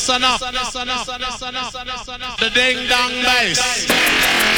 Listen up, the ding dong bass.